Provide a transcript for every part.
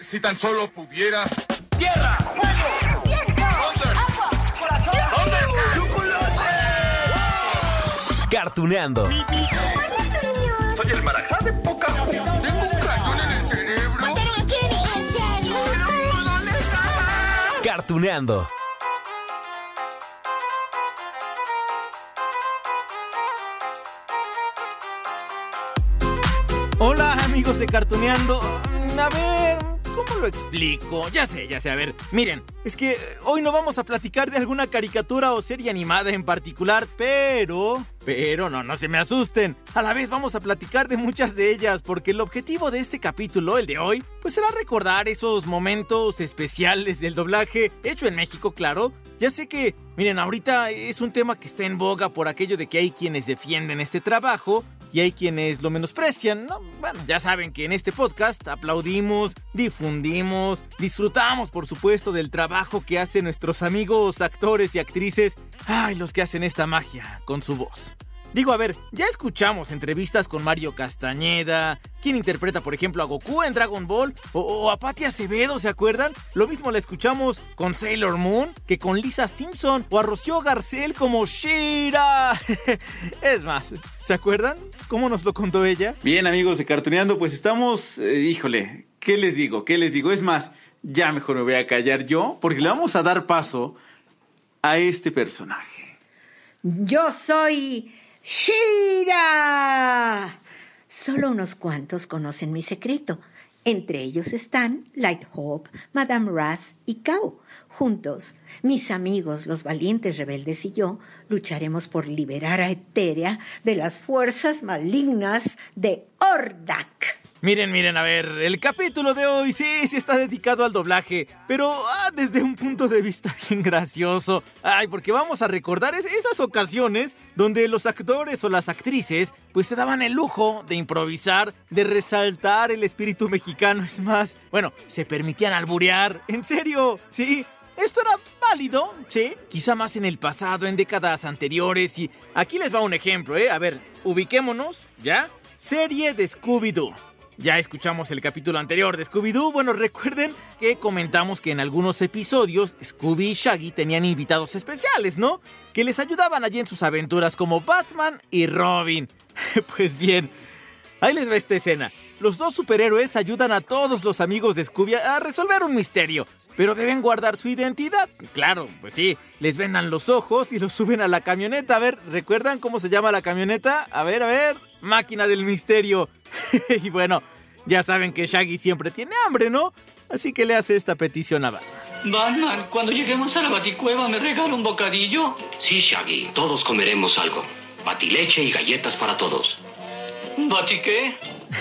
Si tan solo pudiera. ¡Tierra! ¡Fuego! ¡Viento! ¡Agua! ¡Corazón! ¡Chocolate! Cartuneando. Soy el marajá de poca Tengo un cañón en el cerebro. ¿Mataron a Kenny? ¿En serio? ¿Dónde está? Cartuneando. Hola amigos de Cartuneando. A ver, ¿cómo lo explico? Ya sé, ya sé, a ver. Miren, es que hoy no vamos a platicar de alguna caricatura o serie animada en particular, pero... Pero no, no se me asusten. A la vez vamos a platicar de muchas de ellas, porque el objetivo de este capítulo, el de hoy, pues será recordar esos momentos especiales del doblaje, hecho en México, claro. Ya sé que, miren, ahorita es un tema que está en boga por aquello de que hay quienes defienden este trabajo, y hay quienes lo menosprecian, ¿no? Bueno, ya saben que en este podcast aplaudimos, difundimos, disfrutamos, por supuesto, del trabajo que hacen nuestros amigos actores y actrices, ay, los que hacen esta magia con su voz. Digo, a ver, ya escuchamos entrevistas con Mario Castañeda, quien interpreta, por ejemplo, a Goku en Dragon Ball, o, o a Patti Acevedo, ¿se acuerdan? Lo mismo la escuchamos con Sailor Moon que con Lisa Simpson, o a Rocío Garcel como Shira. es más, ¿se acuerdan? ¿Cómo nos lo contó ella? Bien, amigos de Cartuneando, pues estamos, eh, híjole, ¿qué les digo? ¿Qué les digo? Es más, ya mejor me voy a callar yo, porque le vamos a dar paso a este personaje. Yo soy Shira. Solo unos cuantos conocen mi secreto. Entre ellos están Light Hope, Madame Raz y Kao. Juntos, mis amigos, los valientes rebeldes y yo, lucharemos por liberar a Eteria de las fuerzas malignas de Ordak. Miren, miren, a ver, el capítulo de hoy sí, sí está dedicado al doblaje, pero ah, desde un punto de vista bien gracioso. Ay, porque vamos a recordar es- esas ocasiones donde los actores o las actrices pues se daban el lujo de improvisar, de resaltar el espíritu mexicano. Es más, bueno, se permitían alburear. En serio, sí. Esto era válido, sí. Quizá más en el pasado, en décadas anteriores. Y aquí les va un ejemplo, ¿eh? A ver, ubiquémonos, ¿ya? Serie de Scooby-Doo. Ya escuchamos el capítulo anterior de Scooby-Doo. Bueno, recuerden que comentamos que en algunos episodios Scooby y Shaggy tenían invitados especiales, ¿no? Que les ayudaban allí en sus aventuras como Batman y Robin. pues bien, ahí les va esta escena. Los dos superhéroes ayudan a todos los amigos de Scooby a resolver un misterio, pero deben guardar su identidad. Claro, pues sí, les vendan los ojos y los suben a la camioneta. A ver, ¿recuerdan cómo se llama la camioneta? A ver, a ver, máquina del misterio. y bueno, ya saben que Shaggy siempre tiene hambre, ¿no? Así que le hace esta petición a Batman. Batman, cuando lleguemos a la baticueva, ¿me regala un bocadillo? Sí, Shaggy, todos comeremos algo. Batileche y galletas para todos. ¿Bati qué?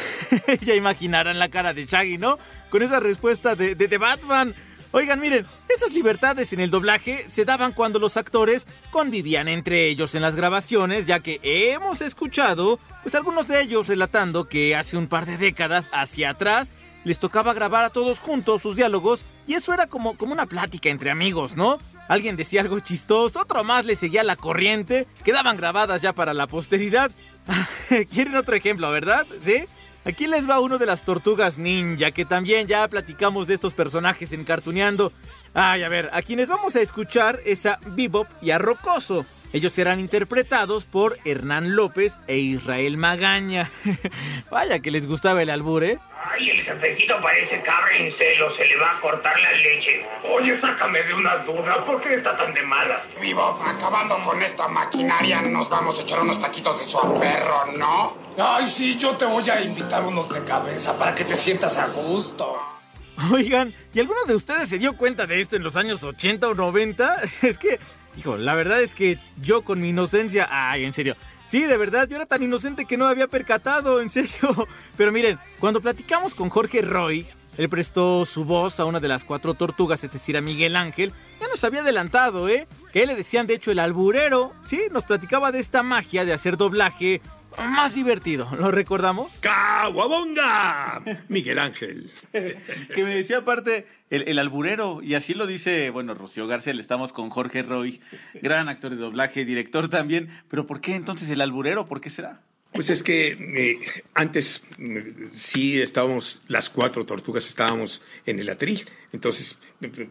ya imaginarán la cara de Shaggy, ¿no? Con esa respuesta de, de, de Batman. Oigan, miren, esas libertades en el doblaje se daban cuando los actores convivían entre ellos en las grabaciones, ya que hemos escuchado, pues algunos de ellos relatando que hace un par de décadas hacia atrás les tocaba grabar a todos juntos sus diálogos y eso era como, como una plática entre amigos, ¿no? Alguien decía algo chistoso, otro más le seguía la corriente, quedaban grabadas ya para la posteridad. ¿Quieren otro ejemplo, verdad? ¿Sí? Aquí les va uno de las tortugas ninja, que también ya platicamos de estos personajes en Cartuneando. Ay, a ver, a quienes vamos a escuchar es a Bebop y a Rocoso. Ellos serán interpretados por Hernán López e Israel Magaña. Vaya que les gustaba el albur, ¿eh? Ay, el jefecito parece cabra en celo, se le va a cortar la leche. Oye, sácame de una duda, ¿por qué está tan de malas? Vivo, acabando con esta maquinaria, nos vamos a echar unos taquitos de su perro, ¿no? Ay, sí, yo te voy a invitar unos de cabeza para que te sientas a gusto. Oigan, ¿y alguno de ustedes se dio cuenta de esto en los años 80 o 90? Es que, hijo, la verdad es que yo con mi inocencia, ay, en serio. Sí, de verdad, yo era tan inocente que no había percatado, en serio. Pero miren, cuando platicamos con Jorge Roy, él prestó su voz a una de las cuatro tortugas, es decir, a Miguel Ángel. Ya nos había adelantado, ¿eh? Que él le decían, de hecho, el alburero. Sí, nos platicaba de esta magia de hacer doblaje más divertido. ¿Lo recordamos? ¡Caguabonga! Miguel Ángel. que me decía aparte el, el alburero, y así lo dice, bueno, Rocío García, estamos con Jorge Roy, gran actor de doblaje, director también, pero ¿por qué entonces el alburero? ¿Por qué será? Pues es que eh, antes mm, sí estábamos, las cuatro tortugas estábamos en el atril. Entonces,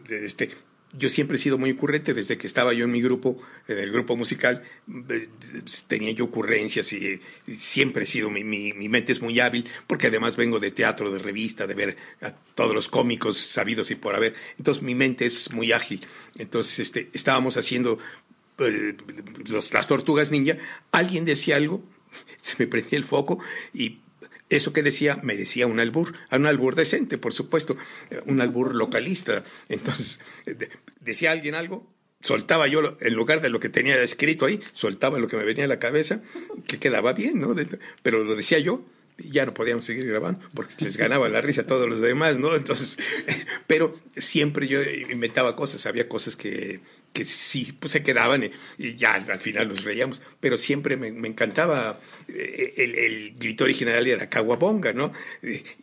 este, yo siempre he sido muy ocurrente desde que estaba yo en mi grupo, en el grupo musical, eh, tenía yo ocurrencias y, siempre he sido, mi, mi, mi, mente es muy hábil, porque además vengo de teatro, de revista, de ver a todos los cómicos sabidos y por haber. Entonces mi mente es muy ágil. Entonces este, estábamos haciendo eh, los, las tortugas ninja, alguien decía algo, se me prendía el foco y eso que decía merecía un albur, un albur decente, por supuesto, un albur localista. Entonces, decía alguien algo, soltaba yo, en lugar de lo que tenía escrito ahí, soltaba lo que me venía a la cabeza, que quedaba bien, ¿no? Pero lo decía yo, y ya no podíamos seguir grabando porque les ganaba la risa a todos los demás, ¿no? Entonces, pero siempre yo inventaba cosas, había cosas que, que sí pues, se quedaban y, ya al final nos reíamos, pero siempre me, me encantaba, eh, el, el, grito original era Caguabonga, ¿no?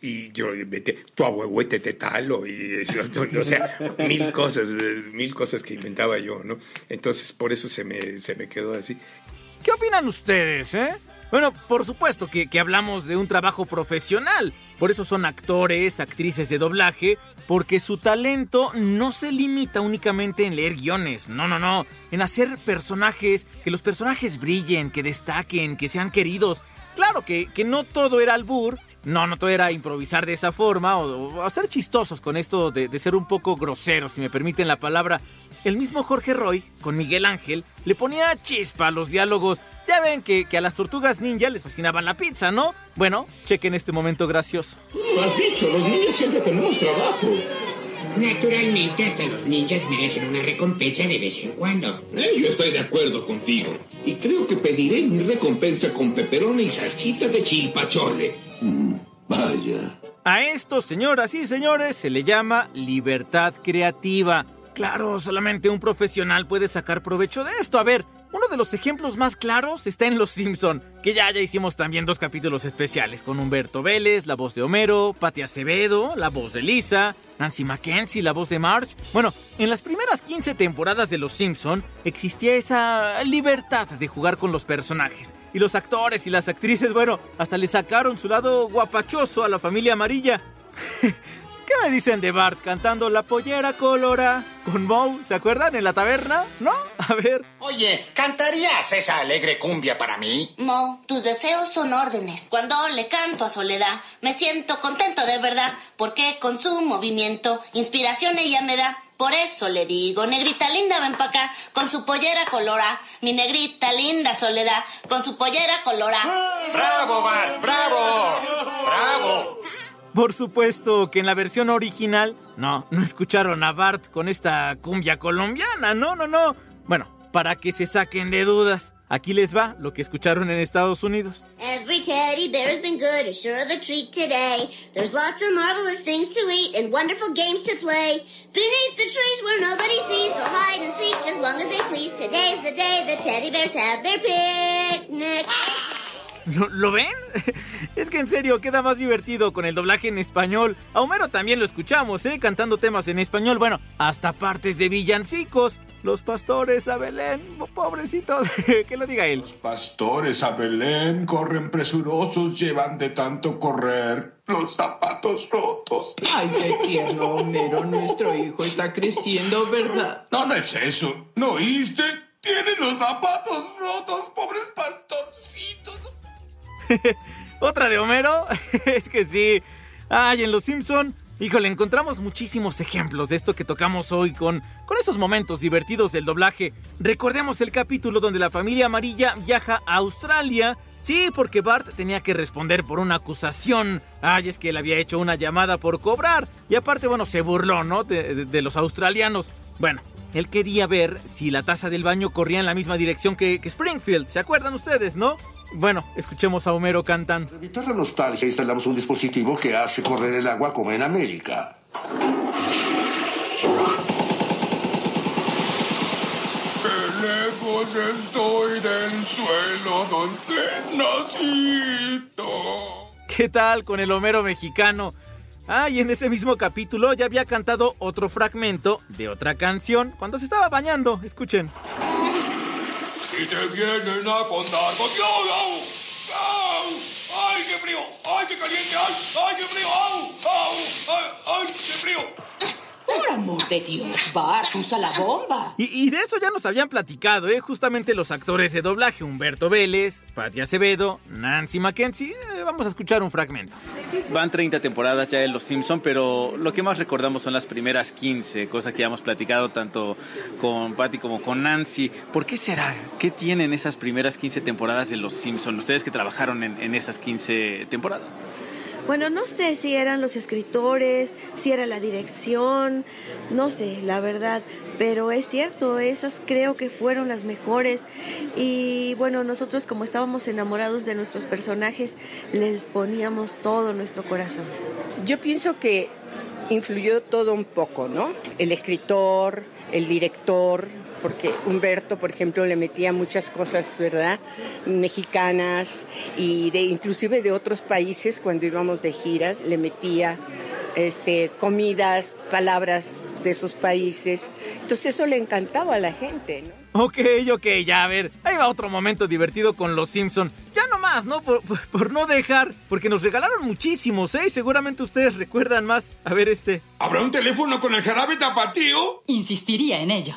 Y, yo metí tu abuehuete te talo, y o sea, mil cosas, mil cosas que inventaba yo, ¿no? Entonces por eso se me, se me quedó así. ¿Qué opinan ustedes, eh? Bueno, por supuesto que, que, hablamos de un trabajo profesional. Por eso son actores, actrices de doblaje, porque su talento no se limita únicamente en leer guiones. No, no, no. En hacer personajes, que los personajes brillen, que destaquen, que sean queridos. Claro que, que no todo era albur. No, no todo era improvisar de esa forma o, o hacer chistosos con esto de, de ser un poco groseros, si me permiten la palabra. El mismo Jorge Roy, con Miguel Ángel, le ponía chispa a los diálogos ya ven que, que, a las tortugas ninja les fascinaba la pizza, ¿no? Bueno, chequen este momento gracioso. Lo has dicho, los ninjas siempre tenemos trabajo. Naturalmente, hasta los ninjas merecen una recompensa de vez en cuando. Eh, yo estoy de acuerdo contigo. Y creo que pediré mi recompensa con peperón y salsita de chilpachole. Mm, vaya. A esto, señoras y señores, se le llama libertad creativa. Claro, solamente un profesional puede sacar provecho de esto. A ver, uno de los ejemplos más claros está en Los Simpson, que ya ya hicimos también dos capítulos especiales con Humberto Vélez, la voz de Homero, Patti Acevedo, la voz de Lisa, Nancy Mackenzie, la voz de Marge. Bueno, en las primeras 15 temporadas de Los Simpson existía esa libertad de jugar con los personajes. Y los actores y las actrices, bueno, hasta le sacaron su lado guapachoso a la familia amarilla. ¿Qué me dicen de Bart cantando La pollera colora con Moe? ¿Se acuerdan? En la taberna, ¿no? A ver. Oye, ¿cantarías esa alegre cumbia para mí? Moe, tus deseos son órdenes. Cuando le canto a Soledad, me siento contento de verdad, porque con su movimiento, inspiración ella me da. Por eso le digo, negrita linda, ven pa' acá, con su pollera colora. Mi negrita linda Soledad, con su pollera colora. ¡Bravo, Bart! ¡Bravo! ¡Bravo! Por supuesto que en la versión original, no, no escucharon a Bart con esta cumbia colombiana, no, no, no. Bueno, para que se saquen de dudas, aquí les va lo que escucharon en Estados Unidos. Every teddy bear has been good, as sure the treat today. There's lots of marvelous things to eat and wonderful games to play. Beneath the trees where nobody sees, they'll hide and seek as long as they please. Today's the day the teddy bears have their picnic. ¿Lo, ¿Lo, ven? Es que en serio queda más divertido con el doblaje en español. A Homero también lo escuchamos, ¿eh? Cantando temas en español. Bueno, hasta partes de villancicos. Los pastores a Belén, pobrecitos. que lo diga él. Los pastores a Belén corren presurosos, llevan de tanto correr los zapatos rotos. Ay, qué tierno, Homero. Nuestro hijo está creciendo, ¿verdad? No, no es eso. ¿No oíste? Tienen los zapatos rotos, pobres pastorcitos. ¿Otra de Homero? es que sí. Ay, en Los Simpson, híjole, encontramos muchísimos ejemplos de esto que tocamos hoy con, con esos momentos divertidos del doblaje. Recordemos el capítulo donde la familia amarilla viaja a Australia. Sí, porque Bart tenía que responder por una acusación. Ay, es que él había hecho una llamada por cobrar. Y aparte, bueno, se burló, ¿no? De, los australianos. Bueno, él quería ver si la taza del baño corría en la misma dirección que Springfield. ¿Se acuerdan ustedes, no? Bueno, escuchemos a Homero cantando. Para evitar la nostalgia, instalamos un dispositivo que hace correr el agua como en América. ¡Qué lejos estoy del suelo donde nacito! ¿Qué tal con el Homero mexicano? Ah, y en ese mismo capítulo ya había cantado otro fragmento de otra canción cuando se estaba bañando. Escuchen. Y te vienen a contar con Dios. ¡Au! ¡Ay, qué frío! ¡Ay, qué caliente! ¡Ay, qué frío! ¡Au! ¡Au! ¡Ay, ay qué frío! Por amor de Dios, Bart, usa la bomba. Y, y de eso ya nos habían platicado, ¿eh? Justamente los actores de doblaje, Humberto Vélez, Patti Acevedo, Nancy Mackenzie. Eh, vamos a escuchar un fragmento. Van 30 temporadas ya de Los Simpson, pero lo que más recordamos son las primeras 15, cosa que ya hemos platicado tanto con Patty como con Nancy. ¿Por qué será? ¿Qué tienen esas primeras 15 temporadas de Los Simpson? Ustedes que trabajaron en, en esas 15 temporadas. Bueno, no sé si eran los escritores, si era la dirección, no sé, la verdad, pero es cierto, esas creo que fueron las mejores y bueno, nosotros como estábamos enamorados de nuestros personajes, les poníamos todo nuestro corazón. Yo pienso que influyó todo un poco, ¿no? El escritor, el director, porque Humberto, por ejemplo, le metía muchas cosas, ¿verdad? Mexicanas y de inclusive de otros países cuando íbamos de giras, le metía este comidas, palabras de esos países. Entonces eso le encantaba a la gente, ¿no? Ok, ok, ya a ver. Ahí va otro momento divertido con los Simpson. Por, por- por no dejar, porque nos regalaron muchísimos, ¿eh? Y seguramente ustedes recuerdan más. A ver este. ¿Habrá un teléfono con el jarabe tapatío? Insistiría en ello.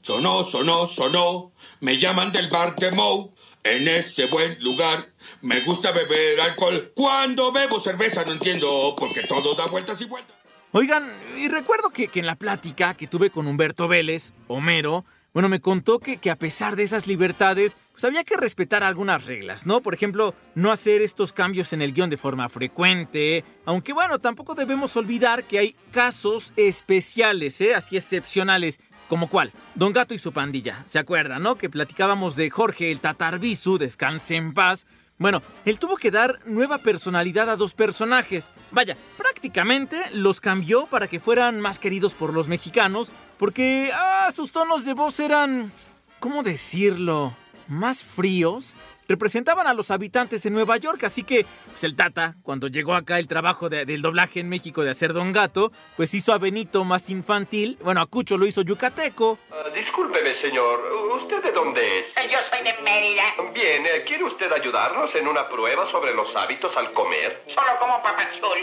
Sonó, sonó, sonó. Me llaman del bar de Moe. En ese buen lugar. Me gusta beber alcohol. Cuando bebo cerveza no entiendo. Porque todo da vueltas y vueltas. Oigan, y recuerdo que, que en la plática que tuve con Humberto Vélez, Homero, bueno, me contó que, que a pesar de esas libertades, pues había que respetar algunas reglas, ¿no? Por ejemplo, no hacer estos cambios en el guion de forma frecuente, aunque bueno, tampoco debemos olvidar que hay casos especiales, ¿eh? Así excepcionales. ¿Como cuál? Don Gato y su pandilla. ¿Se acuerdan, no? Que platicábamos de Jorge el Tatarbisu, descanse en paz. Bueno, él tuvo que dar nueva personalidad a dos personajes. Vaya, prácticamente los cambió para que fueran más queridos por los mexicanos, porque ah, sus tonos de voz eran, ¿cómo decirlo? Más fríos. Representaban a los habitantes de Nueva York, así que pues el Tata, cuando llegó acá el trabajo de- del doblaje en México de hacer Don Gato, pues hizo a Benito más infantil, bueno, a Cucho lo hizo yucateco, Ah, discúlpeme, señor. ¿Usted de dónde es? Yo soy de Mérida. Bien, eh, ¿quiere usted ayudarnos en una prueba sobre los hábitos al comer? Solo como papachul.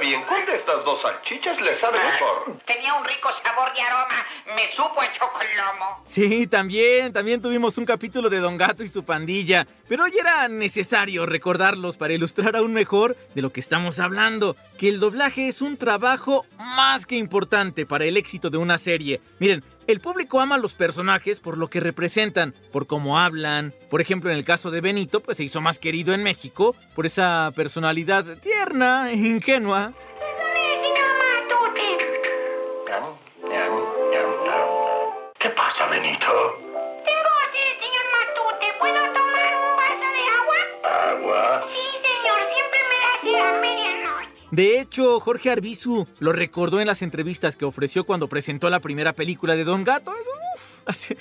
Bien, ¿cuál de estas dos salchichas le sabe mejor? Tenía un rico sabor y aroma. Me supo a chocolomo. Sí, también, también tuvimos un capítulo de Don Gato y su pandilla, pero hoy era necesario recordarlos para ilustrar aún mejor de lo que estamos hablando, que el doblaje es un trabajo más que importante para el éxito de una serie. Miren, el público ama a los personajes por lo que representan, por cómo hablan. Por ejemplo, en el caso de Benito, pues se hizo más querido en México por esa personalidad tierna e ingenua. De hecho, Jorge Arbizu lo recordó en las entrevistas que ofreció cuando presentó la primera película de Don Gato. Eso, hace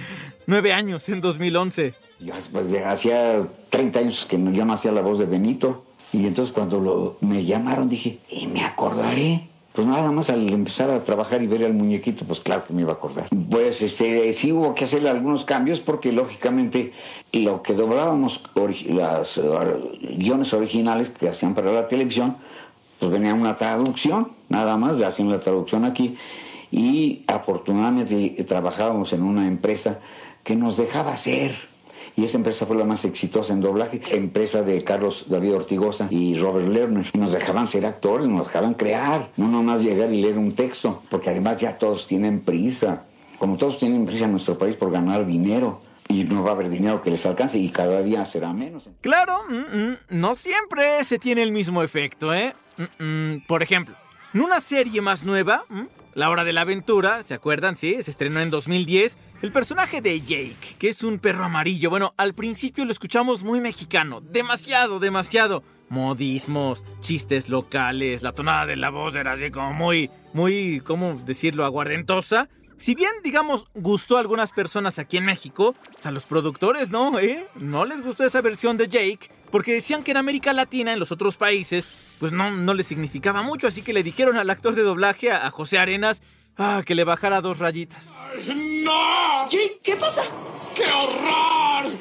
nueve años, en 2011. Yo pues, de- hacía 30 años que yo no hacía la voz de Benito. Y entonces cuando lo- me llamaron dije, ¿y me acordaré? Pues nada más al empezar a trabajar y ver al muñequito, pues claro que me iba a acordar. Pues este, sí hubo que hacerle algunos cambios porque lógicamente lo que doblábamos, eh, guiones originales que hacían para la televisión, pues venía una traducción, nada más, haciendo la traducción aquí. Y afortunadamente trabajábamos en una empresa que nos dejaba hacer. Y esa empresa fue la más exitosa en doblaje, empresa de Carlos David Ortigosa y Robert Lerner. Y nos dejaban ser actores, nos dejaban crear, no nomás llegar y leer un texto, porque además ya todos tienen prisa. Como todos tienen prisa en nuestro país por ganar dinero, y no va a haber dinero que les alcance y cada día será menos. Claro, mm, mm, no siempre se tiene el mismo efecto, ¿eh? Mm, mm, por ejemplo, en una serie más nueva, La Hora de la Aventura, ¿se acuerdan? Sí, se estrenó en 2010. El personaje de Jake, que es un perro amarillo, bueno, al principio lo escuchamos muy mexicano, demasiado, demasiado. Modismos, chistes locales, la tonada de la voz era así como muy, muy, ¿cómo decirlo?, aguardentosa. Si bien, digamos, gustó a algunas personas aquí en México, o sea, los productores no, ¿eh? No les gustó esa versión de Jake, porque decían que en América Latina, en los otros países, pues no, no le significaba mucho, así que le dijeron al actor de doblaje, a, José Arenas, ah, que le bajara dos rayitas. ¡No! Jake, ¿qué pasa? ¡Qué horror!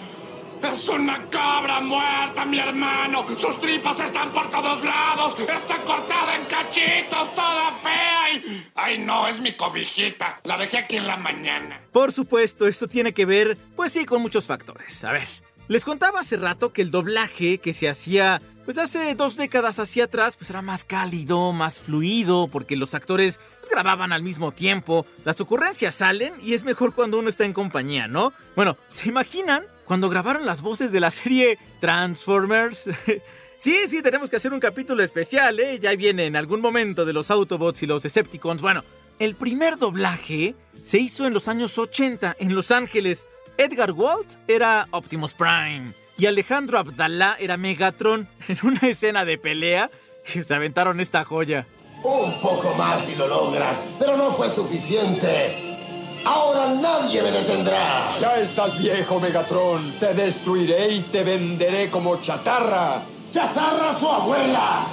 Es una cabra muerta, mi hermano. Sus tripas están por todos lados. Está cortada en cachitos, toda fea. Y... Ay, no, es mi cobijita. La dejé aquí en la mañana. Por supuesto, esto tiene que ver, pues sí, con muchos factores. A ver, les contaba hace rato que el doblaje que se hacía, pues hace dos décadas hacia atrás, pues era más cálido, más fluido, porque los actores pues, grababan al mismo tiempo, las ocurrencias salen y es mejor cuando uno está en compañía, ¿no? Bueno, ¿se imaginan cuando grabaron las voces de la serie Transformers? Sí, sí, tenemos que hacer un capítulo especial, ¿eh? Ya viene en algún momento de los Autobots y los Decepticons. Bueno, el primer doblaje se hizo en los años 80 en Los Ángeles. Edgar Walt era Optimus Prime y Alejandro Abdalá era Megatron en una escena de pelea. Se aventaron esta joya. Un poco más si lo logras, pero no fue suficiente. Ahora nadie me detendrá. Ya estás viejo, Megatron. Te destruiré y te venderé como chatarra. ¡Chatarra tu abuela!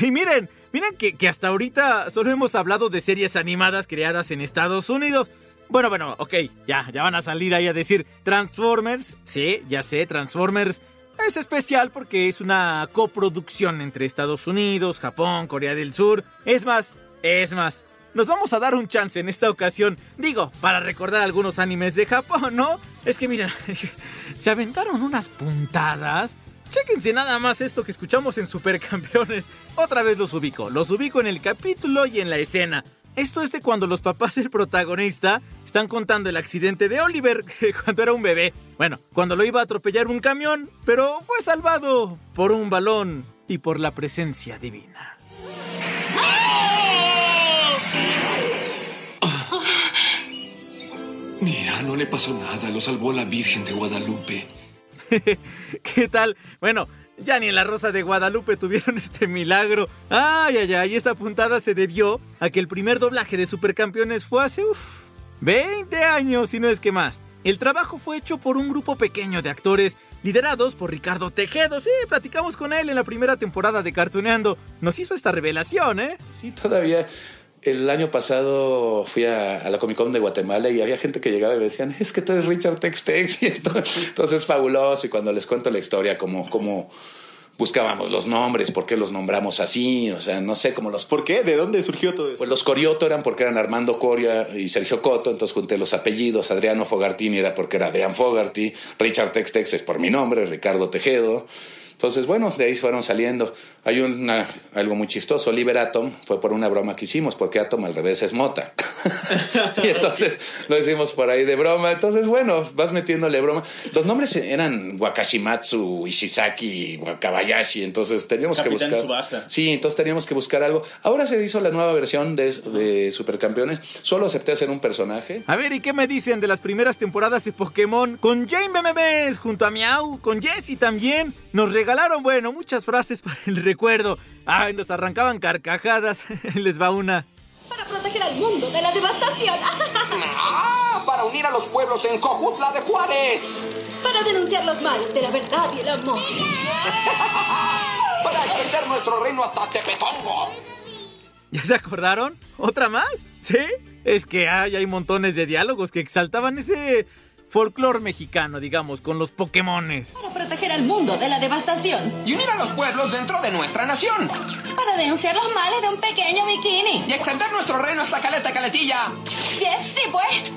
Y miren, miren que, que hasta ahorita solo hemos hablado de series animadas creadas en Estados Unidos. Bueno, bueno, ok, ya, ya van a salir ahí a decir Transformers. Sí, ya sé, Transformers es especial porque es una coproducción entre Estados Unidos, Japón, Corea del Sur. Es más, es más, nos vamos a dar un chance en esta ocasión. Digo, para recordar algunos animes de Japón, ¿no? Es que miren, se aventaron unas puntadas. Chéquense nada más esto que escuchamos en Supercampeones. Otra vez los ubico, los ubico en el capítulo y en la escena. Esto es de cuando los papás del protagonista están contando el accidente de Oliver cuando era un bebé. Bueno, cuando lo iba a atropellar un camión, pero fue salvado por un balón y por la presencia divina. Mira, no le pasó nada, lo salvó la Virgen de Guadalupe. ¿Qué tal? Bueno, ya ni en la Rosa de Guadalupe tuvieron este milagro. Ay, ay, ay, esa puntada se debió a que el primer doblaje de Supercampeones fue hace, uff, 20 años, si no es que más. El trabajo fue hecho por un grupo pequeño de actores liderados por Ricardo Tejedo. Sí, platicamos con él en la primera temporada de Cartuneando. Nos hizo esta revelación, ¿eh? Sí, todavía el año pasado fui a, a, la Comic Con de Guatemala y había gente que llegaba y me decían, es que tú eres Richard Tex Tex y entonces, entonces es fabuloso. Y cuando les cuento la historia, como, como buscábamos los nombres, por qué los nombramos así, o sea, no sé cómo los... ¿Por qué? ¿De dónde surgió todo eso? Pues los Corioto eran porque eran Armando Coria y Sergio Coto, entonces junté los apellidos, Adriano Fogartini era porque era Adrián Fogarty, Richard Tex Tex es por mi nombre, Ricardo Tejedo. Entonces, bueno, de ahí fueron saliendo. Hay una, algo muy chistoso. Oliver Atom fue por una broma que hicimos, porque Atom al revés es mota. y entonces lo hicimos por ahí de broma. Entonces, bueno, vas metiéndole broma. Los nombres eran Wakashimatsu, Ishizaki, Wakabayashi. Entonces teníamos Capitán que buscar. Tsubasa. Sí, entonces teníamos que buscar algo. Ahora se hizo la nueva versión de, de Supercampeones. Solo acepté hacer un personaje. A ver, ¿y qué me dicen de las primeras temporadas de Pokémon? Con Jane Memes, junto a Miau, con Jessie también. Nos regalaron, bueno, muchas frases para el recuerdo. Ay, nos arrancaban carcajadas. Les va una. Para proteger al mundo de la devastación. ¡Ah! Para unir a los pueblos en Cojutla de Juárez. Para denunciar los males de la verdad y el amor. Para extender nuestro reino hasta Tepetongo. ¿Ya se acordaron? ¿Otra más? ¿Sí? Es que hay, hay montones de diálogos que exaltaban ese folclore mexicano, digamos, con los Pokémones. Para proteger al mundo de la devastación. Y unir a los pueblos dentro de nuestra nación. Para denunciar los males de un pequeño bikini. Y extender nuestro reino hasta Caleta Caletilla. Yes, sí, pues.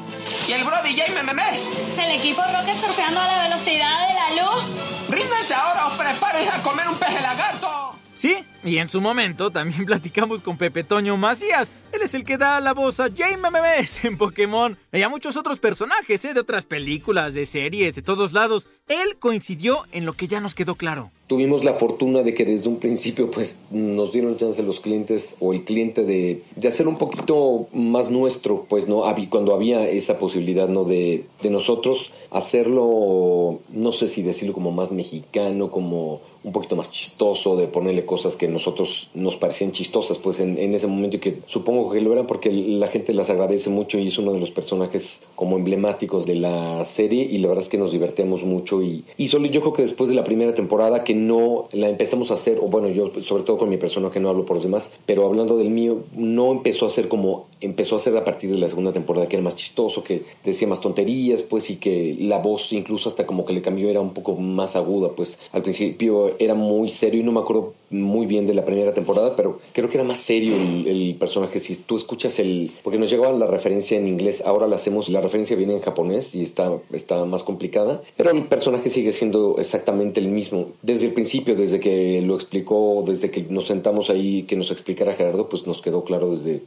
Y el Brody J. Memes. El equipo Rocket surfeando a la velocidad de la luz. Ríndense ahora o prepárense a comer un peje lagarto. Sí, y en su momento también platicamos con Pepe Toño Macías. Él es el que da la voz a Jane Memes en Pokémon y a muchos otros personajes ¿eh? de otras películas, de series, de todos lados. Él coincidió en lo que ya nos quedó claro. Tuvimos la fortuna de que desde un principio pues nos dieron chance los clientes o el cliente de, de hacer un poquito más nuestro, pues no cuando había esa posibilidad no de, de nosotros hacerlo, no sé si decirlo como más mexicano, como un poquito más chistoso, de ponerle cosas que nosotros nos parecían chistosas, pues en, ese momento y que supongo que lo eran porque la gente las agradece mucho y es uno de los personajes como emblemáticos de la serie y la verdad es que nos divertíamos mucho y, y solo yo creo que después de la primera temporada que no la empezamos a hacer, o bueno, yo sobre todo con mi personaje no hablo por los demás, pero hablando del mío, no empezó a ser como empezó a hacer a partir de la segunda temporada que era más chistoso, que decía más tonterías, pues y que la voz incluso hasta como que le cambió era un poco más aguda, pues al principio era muy serio y no me acuerdo muy bien de la primera temporada, pero creo que era más serio el, el personaje. Si tú escuchas el, porque nos llegaba la referencia en inglés, ahora la hacemos, la referencia viene en japonés y está, está más complicada, pero el personaje sigue siendo exactamente el mismo. Desde el principio, desde que lo explicó, desde que nos sentamos ahí, que nos explicara Gerardo, pues nos quedó claro desde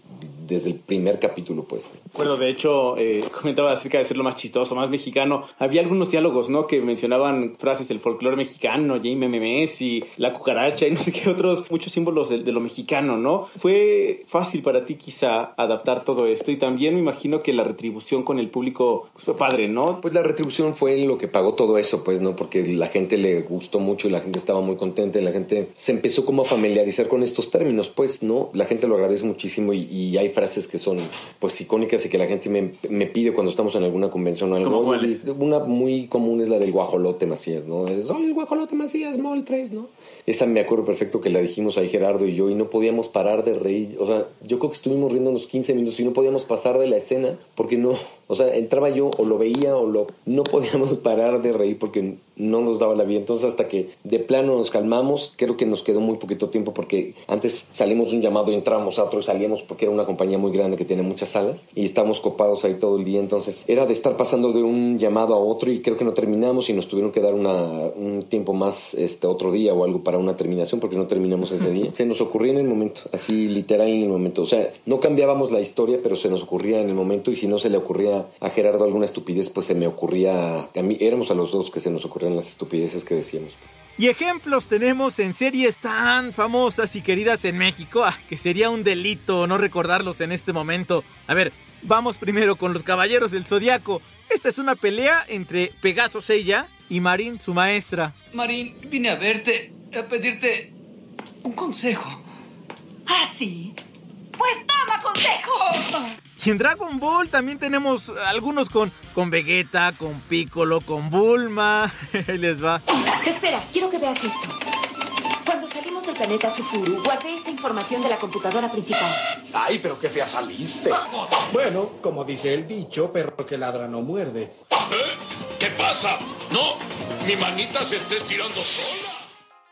desde el primer capítulo, pues. Bueno, de hecho, eh, comentaba acerca de ser lo más chistoso, más mexicano. Había algunos diálogos, ¿no? Que mencionaban frases del folclore mexicano, Jaime Memes y la cucaracha y no sé qué otros, muchos símbolos de, de, lo mexicano, ¿no? Fue fácil para ti quizá adaptar todo esto y también me imagino que la retribución con el público pues, fue padre, ¿no? Pues la retribución fue lo que pagó todo eso, pues, ¿no? Porque la gente le gustó mucho y la gente estaba muy contenta y la gente se empezó como a familiarizar con estos términos, pues, ¿no? La gente lo agradece muchísimo y, y hay frases que son pues icónicas y que la gente me, me pide cuando estamos en alguna convención o algo. Una muy común es la del guajolote Macías, ¿no? Soy el guajolote Macías, Mol 3, ¿no? Esa me acuerdo perfecto que la dijimos ahí Gerardo y yo y no podíamos parar de reír. O sea, yo creo que estuvimos riendo unos 15 minutos y no podíamos pasar de la escena porque no, o sea, entraba yo o lo veía o lo... No podíamos parar de reír porque no nos daba la vida. Entonces hasta que de plano nos calmamos, creo que nos quedó muy poquito tiempo porque antes salimos de un llamado y entrábamos a otro y salíamos porque era una compañía muy grande que tiene muchas salas y estábamos copados ahí todo el día. Entonces era de estar pasando de un llamado a otro y creo que no terminamos y nos tuvieron que dar una, un tiempo más este otro día o algo para una terminación porque no terminamos ese día. Se nos ocurría en el momento, así literal en el momento. O sea, no cambiábamos la historia, pero se nos ocurría en el momento y si no se le ocurría a Gerardo alguna estupidez, pues se me ocurría a mí. Éramos a los dos que se nos ocurrían las estupideces que decíamos. Pues. Y ejemplos tenemos en series tan famosas y queridas en México ah, que sería un delito no recordarlos en este momento. A ver, vamos primero con los Caballeros del Zodiaco. Esta es una pelea entre Pegaso Seiya y Marín, su maestra. Marín, vine a verte, a pedirte un consejo. ¿Ah, sí? Pues toma consejo. Y en Dragon Ball también tenemos algunos con, con Vegeta, con Piccolo, con Bulma. Ahí les va. Espera, quiero que veas esto. Cuando salimos del planeta Tsukuru, guardé esta información de la computadora principal. Ay, pero qué fea saliste. Bueno, como dice el dicho, perro que ladra no muerde. ¿Eh? ¿Qué pasa? No, mi manita se está estirando sola.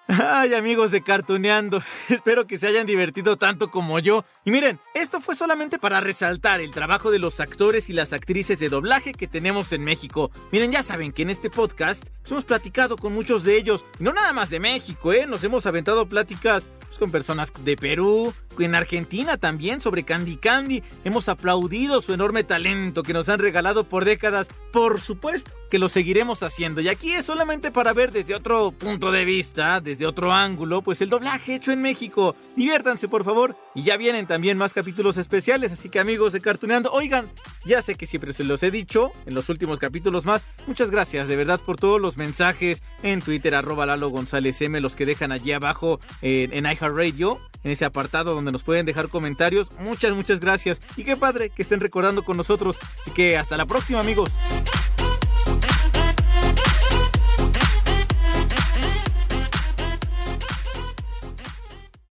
Ay, amigos de Cartuneando, espero que se hayan divertido tanto como yo. Y miren, esto fue solamente para resaltar el trabajo de los actores y las actrices de doblaje que tenemos en México. Miren, ya saben que en este podcast hemos platicado con muchos de ellos, y no nada más de México, ¿eh? Nos hemos aventado pláticas pues, con personas de Perú, en Argentina también sobre Candy Candy. Hemos aplaudido su enorme talento que nos han regalado por décadas. Por supuesto que lo seguiremos haciendo. Y aquí es solamente para ver desde otro punto de vista, desde otro ángulo, pues el doblaje hecho en México. Diviértanse, por favor. Y ya vienen también más capítulos especiales. Así que amigos de Cartuneando, oigan, ya sé que siempre se los he dicho en los últimos capítulos más. Muchas gracias de verdad por todos los mensajes en Twitter, arroba Lalo González M, los que dejan allí abajo en, en iHeartRadio en ese apartado donde nos pueden dejar comentarios. Muchas, muchas gracias. Y qué padre que estén recordando con nosotros. Así que hasta la próxima amigos.